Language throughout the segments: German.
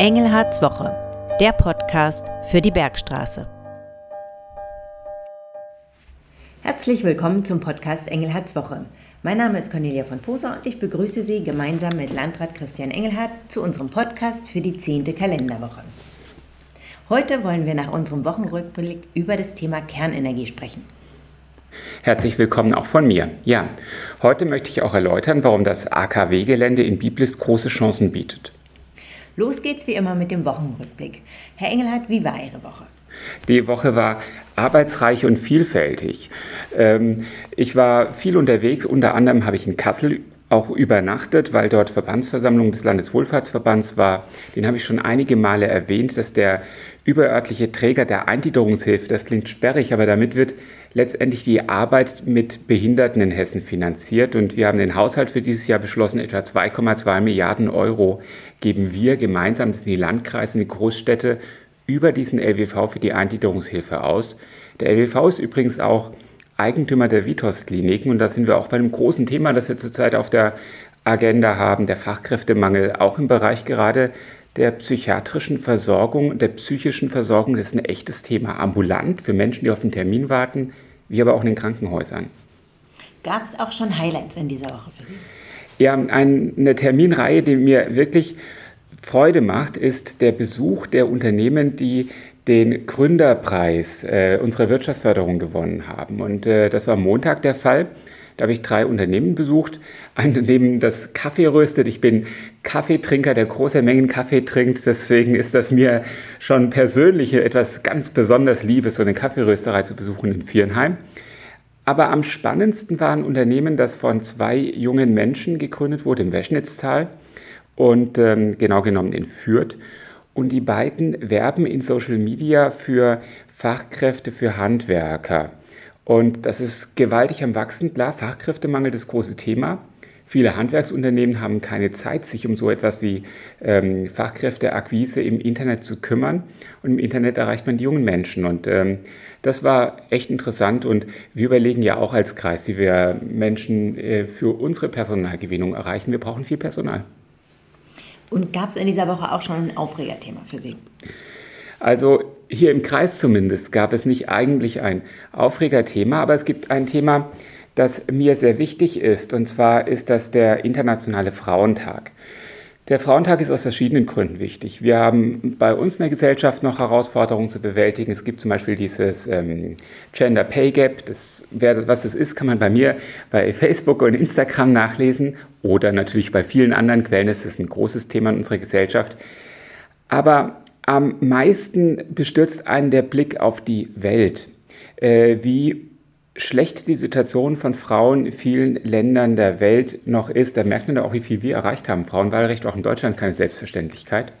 Engelhards Woche, der Podcast für die Bergstraße. Herzlich willkommen zum Podcast Engelhards Woche. Mein Name ist Cornelia von Poser und ich begrüße Sie gemeinsam mit Landrat Christian Engelhardt zu unserem Podcast für die zehnte Kalenderwoche. Heute wollen wir nach unserem Wochenrückblick über das Thema Kernenergie sprechen. Herzlich willkommen auch von mir. Ja, heute möchte ich auch erläutern, warum das AKW-Gelände in Biblis große Chancen bietet. Los geht's wie immer mit dem Wochenrückblick. Herr Engelhardt, wie war Ihre Woche? Die Woche war arbeitsreich und vielfältig. Ähm, ich war viel unterwegs, unter anderem habe ich in Kassel auch übernachtet, weil dort Verbandsversammlung des Landeswohlfahrtsverbands war. Den habe ich schon einige Male erwähnt, dass der überörtliche Träger der Eingliederungshilfe, das klingt sperrig, aber damit wird letztendlich die Arbeit mit Behinderten in Hessen finanziert. Und wir haben den Haushalt für dieses Jahr beschlossen, etwa 2,2 Milliarden Euro geben wir gemeinsam, das sind die Landkreise, die Großstädte, über diesen LWV für die Eingliederungshilfe aus. Der LWV ist übrigens auch Eigentümer der Vitos-Kliniken und da sind wir auch bei einem großen Thema, das wir zurzeit auf der Agenda haben, der Fachkräftemangel, auch im Bereich gerade der psychiatrischen Versorgung, der psychischen Versorgung. Das ist ein echtes Thema, ambulant für Menschen, die auf einen Termin warten, wie aber auch in den Krankenhäusern. Gab es auch schon Highlights in dieser Woche für Sie? Ja, eine Terminreihe, die mir wirklich Freude macht, ist der Besuch der Unternehmen, die den Gründerpreis äh, unserer Wirtschaftsförderung gewonnen haben. Und äh, das war Montag der Fall. Da habe ich drei Unternehmen besucht. Ein Unternehmen, das Kaffee röstet. Ich bin Kaffeetrinker, der große Mengen Kaffee trinkt. Deswegen ist das mir schon persönlich etwas ganz besonders Liebes, so eine Kaffeerösterei zu besuchen in Vierenheim. Aber am spannendsten war ein Unternehmen, das von zwei jungen Menschen gegründet wurde im Weschnitztal und ähm, genau genommen in Fürth. Und die beiden werben in Social Media für Fachkräfte für Handwerker. Und das ist gewaltig am Wachsen. Klar, Fachkräftemangel das große Thema. Viele Handwerksunternehmen haben keine Zeit, sich um so etwas wie ähm, Fachkräfteakquise im Internet zu kümmern. Und im Internet erreicht man die jungen Menschen. Und ähm, das war echt interessant. Und wir überlegen ja auch als Kreis, wie wir Menschen äh, für unsere Personalgewinnung erreichen. Wir brauchen viel Personal. Und gab es in dieser Woche auch schon ein Aufregerthema für Sie? Also hier im Kreis zumindest gab es nicht eigentlich ein Aufregerthema, aber es gibt ein Thema, das mir sehr wichtig ist, und zwar ist das der Internationale Frauentag. Der Frauentag ist aus verschiedenen Gründen wichtig. Wir haben bei uns in der Gesellschaft noch Herausforderungen zu bewältigen. Es gibt zum Beispiel dieses ähm, Gender Pay Gap. Das, wer, was das ist, kann man bei mir bei Facebook und Instagram nachlesen oder natürlich bei vielen anderen Quellen. Es ist ein großes Thema in unserer Gesellschaft. Aber am meisten bestürzt einen der Blick auf die Welt, äh, wie schlecht die Situation von Frauen in vielen Ländern der Welt noch ist. Da merkt man auch, wie viel wir erreicht haben. Frauenwahlrecht auch in Deutschland keine Selbstverständlichkeit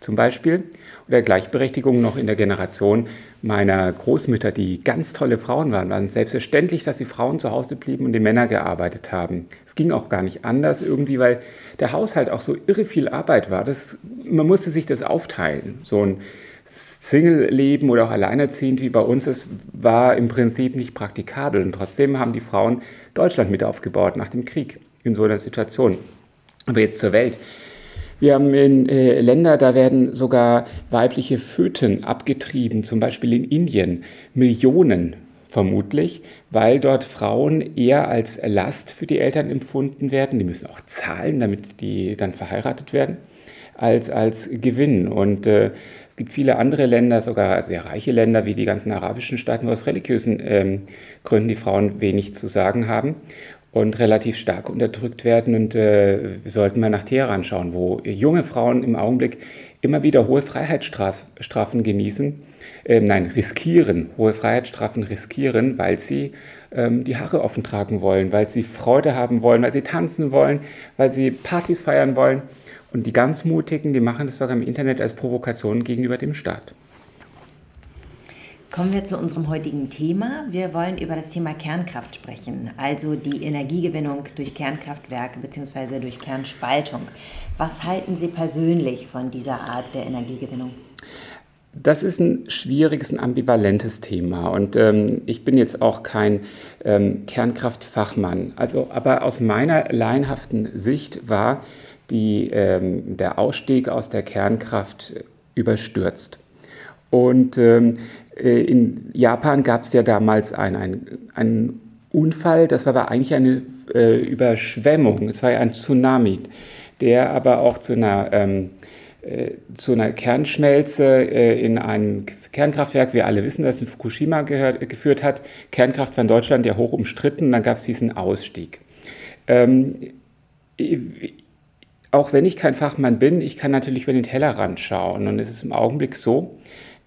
zum Beispiel. Oder Gleichberechtigung noch in der Generation meiner Großmütter, die ganz tolle Frauen waren. Waren selbstverständlich, dass die Frauen zu Hause blieben und die Männer gearbeitet haben. Es ging auch gar nicht anders irgendwie, weil der Haushalt auch so irre viel Arbeit war. Das, man musste sich das aufteilen. So ein Single-Leben oder auch alleinerziehend wie bei uns ist, war im Prinzip nicht praktikabel. Und trotzdem haben die Frauen Deutschland mit aufgebaut nach dem Krieg in so einer Situation. Aber jetzt zur Welt. Wir haben in äh, Länder, da werden sogar weibliche Föten abgetrieben, zum Beispiel in Indien. Millionen vermutlich, weil dort Frauen eher als Last für die Eltern empfunden werden. Die müssen auch zahlen, damit die dann verheiratet werden, als als Gewinn. Und äh, es gibt viele andere Länder, sogar sehr reiche Länder wie die ganzen arabischen Staaten, wo aus religiösen ähm, Gründen die Frauen wenig zu sagen haben und relativ stark unterdrückt werden. Und äh, wir sollten mal nach Teheran schauen, wo junge Frauen im Augenblick immer wieder hohe Freiheitsstrafen genießen, äh, nein, riskieren, hohe Freiheitsstrafen riskieren, weil sie ähm, die Haare offen tragen wollen, weil sie Freude haben wollen, weil sie tanzen wollen, weil sie Partys feiern wollen. Und die ganz Mutigen, die machen das sogar im Internet als Provokation gegenüber dem Staat. Kommen wir zu unserem heutigen Thema. Wir wollen über das Thema Kernkraft sprechen, also die Energiegewinnung durch Kernkraftwerke bzw. durch Kernspaltung. Was halten Sie persönlich von dieser Art der Energiegewinnung? Das ist ein schwieriges, ein ambivalentes Thema. Und ähm, ich bin jetzt auch kein ähm, Kernkraftfachmann. Also, aber aus meiner laienhaften Sicht war die, ähm, der Ausstieg aus der Kernkraft überstürzt. Und ähm, äh, in Japan gab es ja damals einen ein Unfall, das war aber eigentlich eine äh, Überschwemmung, es war ja ein Tsunami, der aber auch zu einer, ähm, äh, zu einer Kernschmelze äh, in einem Kernkraftwerk, wir alle wissen, das in Fukushima gehört, geführt hat. Kernkraft war in Deutschland ja hoch umstritten, dann gab es diesen Ausstieg. Ähm, auch wenn ich kein Fachmann bin, ich kann natürlich über den Tellerrand schauen. Und es ist im Augenblick so,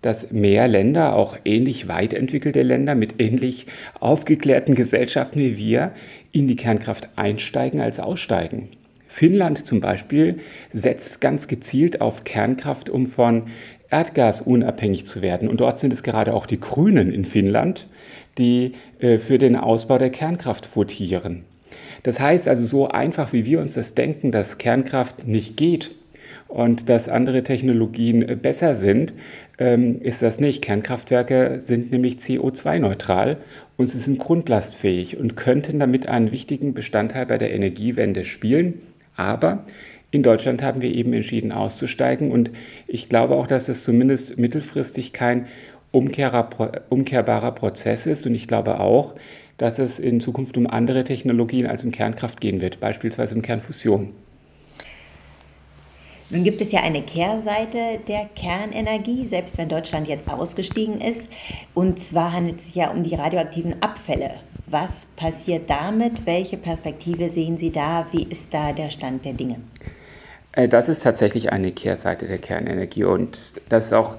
dass mehr Länder, auch ähnlich weit entwickelte Länder mit ähnlich aufgeklärten Gesellschaften wie wir, in die Kernkraft einsteigen als aussteigen. Finnland zum Beispiel setzt ganz gezielt auf Kernkraft, um von Erdgas unabhängig zu werden. Und dort sind es gerade auch die Grünen in Finnland, die äh, für den Ausbau der Kernkraft votieren. Das heißt also, so einfach wie wir uns das denken, dass Kernkraft nicht geht und dass andere Technologien äh, besser sind, ähm, ist das nicht. Kernkraftwerke sind nämlich CO2-neutral und sie sind grundlastfähig und könnten damit einen wichtigen Bestandteil bei der Energiewende spielen. Aber in Deutschland haben wir eben entschieden auszusteigen und ich glaube auch, dass es zumindest mittelfristig kein umkehrbarer Prozess ist und ich glaube auch, dass es in Zukunft um andere Technologien als um Kernkraft gehen wird, beispielsweise um Kernfusion. Nun gibt es ja eine Kehrseite der Kernenergie, selbst wenn Deutschland jetzt ausgestiegen ist. Und zwar handelt es sich ja um die radioaktiven Abfälle. Was passiert damit? Welche Perspektive sehen Sie da? Wie ist da der Stand der Dinge? Äh, das ist tatsächlich eine Kehrseite der Kernenergie und das ist auch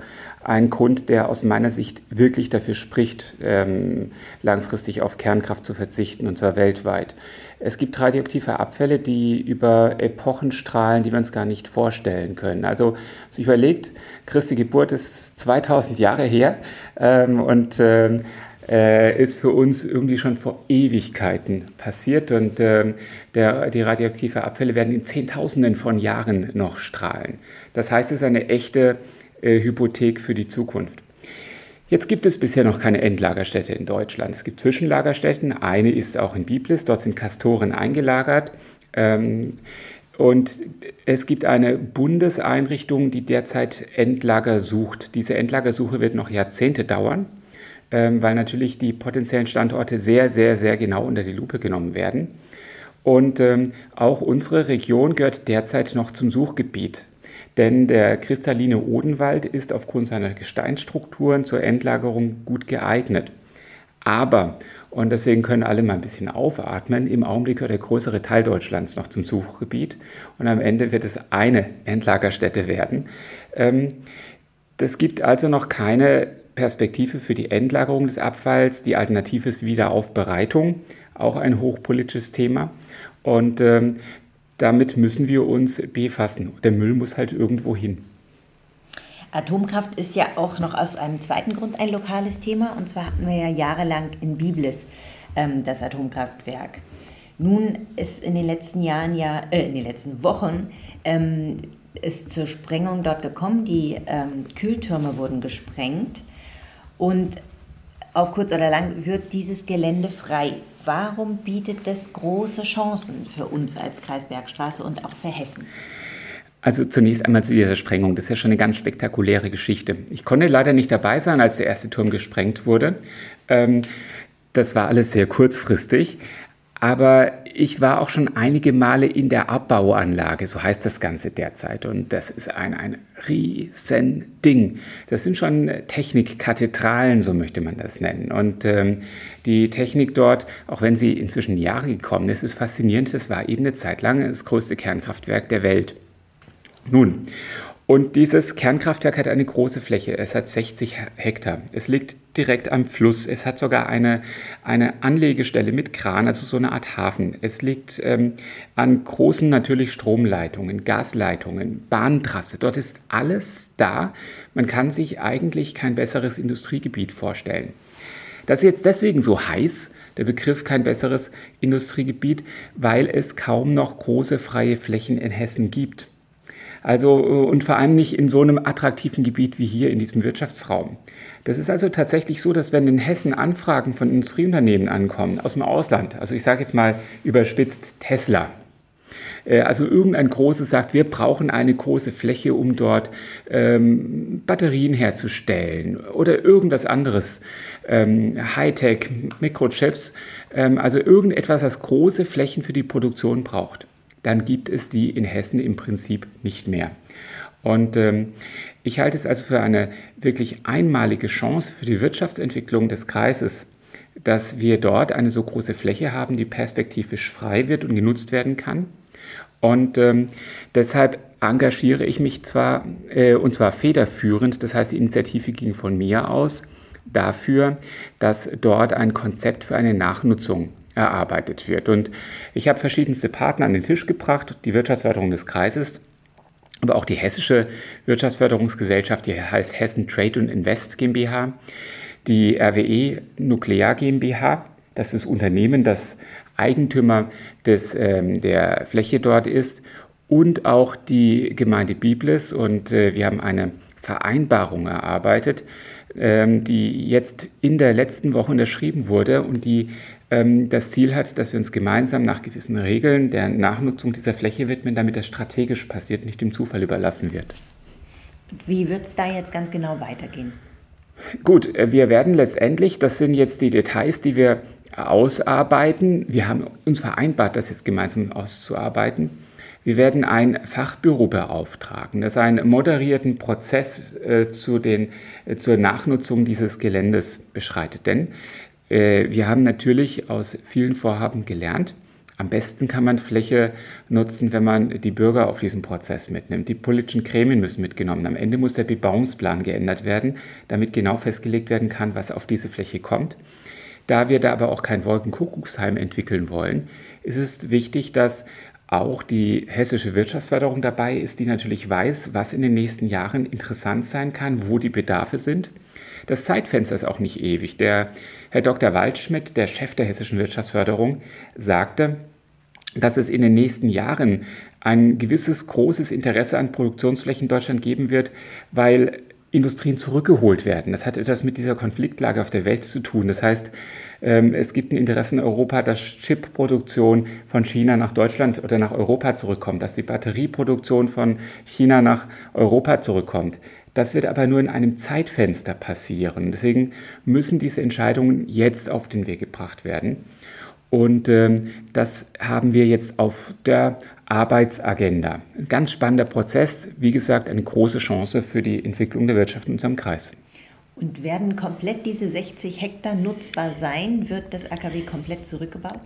ein Grund, der aus meiner Sicht wirklich dafür spricht, ähm, langfristig auf Kernkraft zu verzichten, und zwar weltweit. Es gibt radioaktive Abfälle, die über Epochen strahlen, die wir uns gar nicht vorstellen können. Also sich überlegt, Christi Geburt ist 2000 Jahre her ähm, und ähm, äh, ist für uns irgendwie schon vor Ewigkeiten passiert und ähm, der, die radioaktiven Abfälle werden in Zehntausenden von Jahren noch strahlen. Das heißt, es ist eine echte äh, Hypothek für die Zukunft. Jetzt gibt es bisher noch keine Endlagerstätte in Deutschland. Es gibt Zwischenlagerstätten. Eine ist auch in Biblis. Dort sind Kastoren eingelagert. Ähm, und es gibt eine Bundeseinrichtung, die derzeit Endlager sucht. Diese Endlagersuche wird noch Jahrzehnte dauern, ähm, weil natürlich die potenziellen Standorte sehr, sehr, sehr genau unter die Lupe genommen werden. Und ähm, auch unsere Region gehört derzeit noch zum Suchgebiet denn der kristalline Odenwald ist aufgrund seiner Gesteinsstrukturen zur Endlagerung gut geeignet. Aber, und deswegen können alle mal ein bisschen aufatmen, im Augenblick gehört der größere Teil Deutschlands noch zum Suchgebiet und am Ende wird es eine Endlagerstätte werden. Ähm, das gibt also noch keine Perspektive für die Endlagerung des Abfalls. Die Alternative ist Wiederaufbereitung, auch ein hochpolitisches Thema. Und ähm, damit müssen wir uns befassen. Der Müll muss halt irgendwo hin. Atomkraft ist ja auch noch aus einem zweiten Grund ein lokales Thema. Und zwar hatten wir ja jahrelang in Biblis ähm, das Atomkraftwerk. Nun ist in den letzten Jahren ja, äh, in den letzten Wochen ähm, ist zur Sprengung dort gekommen. Die ähm, Kühltürme wurden gesprengt und auf kurz oder lang wird dieses Gelände frei Warum bietet das große Chancen für uns als Kreisbergstraße und auch für Hessen? Also zunächst einmal zu dieser Sprengung. Das ist ja schon eine ganz spektakuläre Geschichte. Ich konnte leider nicht dabei sein, als der erste Turm gesprengt wurde. Ähm, das war alles sehr kurzfristig. Aber ich war auch schon einige Male in der Abbauanlage, so heißt das Ganze derzeit. Und das ist ein, ein riesen Ding. Das sind schon Technikkathedralen, so möchte man das nennen. Und ähm, die Technik dort, auch wenn sie inzwischen Jahre gekommen ist, ist faszinierend. Das war eben eine Zeit lang das größte Kernkraftwerk der Welt. Nun, und dieses Kernkraftwerk hat eine große Fläche. Es hat 60 Hektar. Es liegt direkt am Fluss. Es hat sogar eine, eine Anlegestelle mit Kran, also so eine Art Hafen. Es liegt ähm, an großen natürlich Stromleitungen, Gasleitungen, Bahntrasse. Dort ist alles da. Man kann sich eigentlich kein besseres Industriegebiet vorstellen. Das ist jetzt deswegen so heiß, der Begriff kein besseres Industriegebiet, weil es kaum noch große freie Flächen in Hessen gibt. Also, äh, und vor allem nicht in so einem attraktiven Gebiet wie hier in diesem Wirtschaftsraum. Das ist also tatsächlich so, dass wenn in Hessen Anfragen von Industrieunternehmen ankommen aus dem Ausland, also ich sage jetzt mal überspitzt Tesla, Äh, also irgendein Großes sagt, wir brauchen eine große Fläche, um dort ähm, Batterien herzustellen oder irgendwas anderes, ähm, Hightech, Mikrochips, ähm, also irgendetwas, das große Flächen für die Produktion braucht. Dann gibt es die in Hessen im Prinzip nicht mehr. Und ähm, ich halte es also für eine wirklich einmalige Chance für die Wirtschaftsentwicklung des Kreises, dass wir dort eine so große Fläche haben, die perspektivisch frei wird und genutzt werden kann. Und ähm, deshalb engagiere ich mich zwar, äh, und zwar federführend, das heißt, die Initiative ging von mir aus, dafür, dass dort ein Konzept für eine Nachnutzung erarbeitet wird. Und ich habe verschiedenste Partner an den Tisch gebracht, die Wirtschaftsförderung des Kreises, aber auch die hessische Wirtschaftsförderungsgesellschaft, die heißt Hessen Trade und Invest GmbH, die RWE Nuklear GmbH, das ist das Unternehmen, das Eigentümer des, ähm, der Fläche dort ist, und auch die Gemeinde Biblis. Und äh, wir haben eine Vereinbarung erarbeitet, ähm, die jetzt in der letzten Woche unterschrieben wurde und die das Ziel hat, dass wir uns gemeinsam nach gewissen Regeln der Nachnutzung dieser Fläche widmen, damit das strategisch passiert, nicht dem Zufall überlassen wird. Wie wird es da jetzt ganz genau weitergehen? Gut, äh, wir werden letztendlich, das sind jetzt die Details, die wir ausarbeiten. Wir haben uns vereinbart, das jetzt gemeinsam auszuarbeiten. Wir werden ein Fachbüro beauftragen, das einen moderierten Prozess äh, zu den, äh, zur Nachnutzung dieses Geländes beschreitet. Denn wir haben natürlich aus vielen Vorhaben gelernt. Am besten kann man Fläche nutzen, wenn man die Bürger auf diesen Prozess mitnimmt. Die politischen Gremien müssen mitgenommen. Am Ende muss der Bebauungsplan geändert werden, damit genau festgelegt werden kann, was auf diese Fläche kommt. Da wir da aber auch kein Wolkenkuckucksheim entwickeln wollen, ist es wichtig, dass auch die hessische Wirtschaftsförderung dabei ist, die natürlich weiß, was in den nächsten Jahren interessant sein kann, wo die Bedarfe sind. Das Zeitfenster ist auch nicht ewig. Der Herr Dr. Waldschmidt, der Chef der hessischen Wirtschaftsförderung, sagte, dass es in den nächsten Jahren ein gewisses großes Interesse an Produktionsflächen in Deutschland geben wird, weil Industrien zurückgeholt werden. Das hat etwas mit dieser Konfliktlage auf der Welt zu tun. Das heißt, ähm, es gibt ein Interesse in Europa, dass Chipproduktion von China nach Deutschland oder nach Europa zurückkommt, dass die Batterieproduktion von China nach Europa zurückkommt. Das wird aber nur in einem Zeitfenster passieren. Deswegen müssen diese Entscheidungen jetzt auf den Weg gebracht werden. Und ähm, das haben wir jetzt auf der Arbeitsagenda. Ein ganz spannender Prozess, wie gesagt, eine große Chance für die Entwicklung der Wirtschaft in unserem Kreis. Und werden komplett diese 60 Hektar nutzbar sein? Wird das AKW komplett zurückgebaut?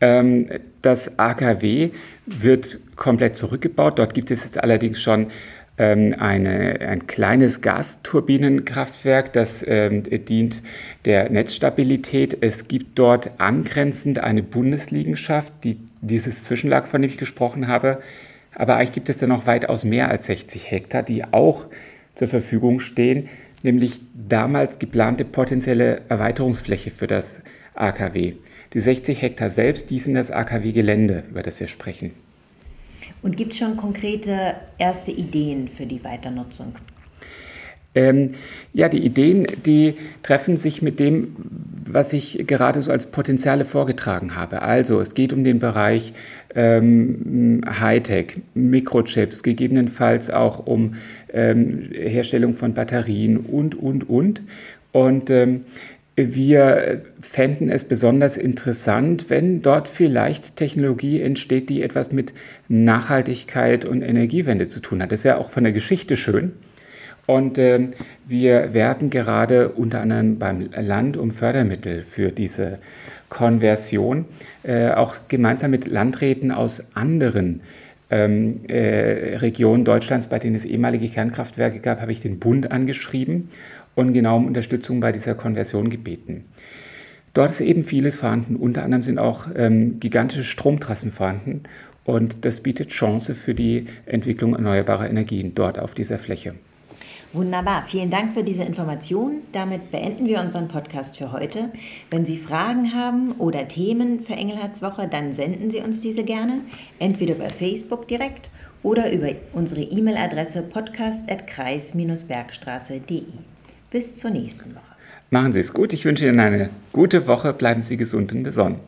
Ähm, das AKW wird komplett zurückgebaut. Dort gibt es jetzt allerdings schon ähm, eine, ein kleines Gasturbinenkraftwerk, das ähm, dient der Netzstabilität. Es gibt dort angrenzend eine Bundesliegenschaft, die dieses Zwischenlag, von dem ich gesprochen habe. Aber eigentlich gibt es da noch weitaus mehr als 60 Hektar, die auch zur Verfügung stehen nämlich damals geplante potenzielle Erweiterungsfläche für das AKW. Die 60 Hektar selbst, die sind das AKW-Gelände, über das wir sprechen. Und gibt es schon konkrete erste Ideen für die Weiternutzung? Ähm, ja, die Ideen, die treffen sich mit dem, was ich gerade so als Potenziale vorgetragen habe. Also es geht um den Bereich ähm, Hightech, Mikrochips, gegebenenfalls auch um ähm, Herstellung von Batterien und, und, und. Und ähm, wir fänden es besonders interessant, wenn dort vielleicht Technologie entsteht, die etwas mit Nachhaltigkeit und Energiewende zu tun hat. Das wäre auch von der Geschichte schön. Und äh, wir werben gerade unter anderem beim Land um Fördermittel für diese Konversion, äh, auch gemeinsam mit Landräten aus anderen ähm, äh, Regionen Deutschlands, bei denen es ehemalige Kernkraftwerke gab, habe ich den Bund angeschrieben und genau um Unterstützung bei dieser Konversion gebeten. Dort ist eben vieles vorhanden. Unter anderem sind auch ähm, gigantische Stromtrassen vorhanden und das bietet Chance für die Entwicklung erneuerbarer Energien dort auf dieser Fläche. Wunderbar, vielen Dank für diese Information. Damit beenden wir unseren Podcast für heute. Wenn Sie Fragen haben oder Themen für Engelhards dann senden Sie uns diese gerne, entweder über Facebook direkt oder über unsere E-Mail-Adresse podcast.kreis-bergstraße.de. Bis zur nächsten Woche. Machen Sie es gut. Ich wünsche Ihnen eine gute Woche. Bleiben Sie gesund und besonnen.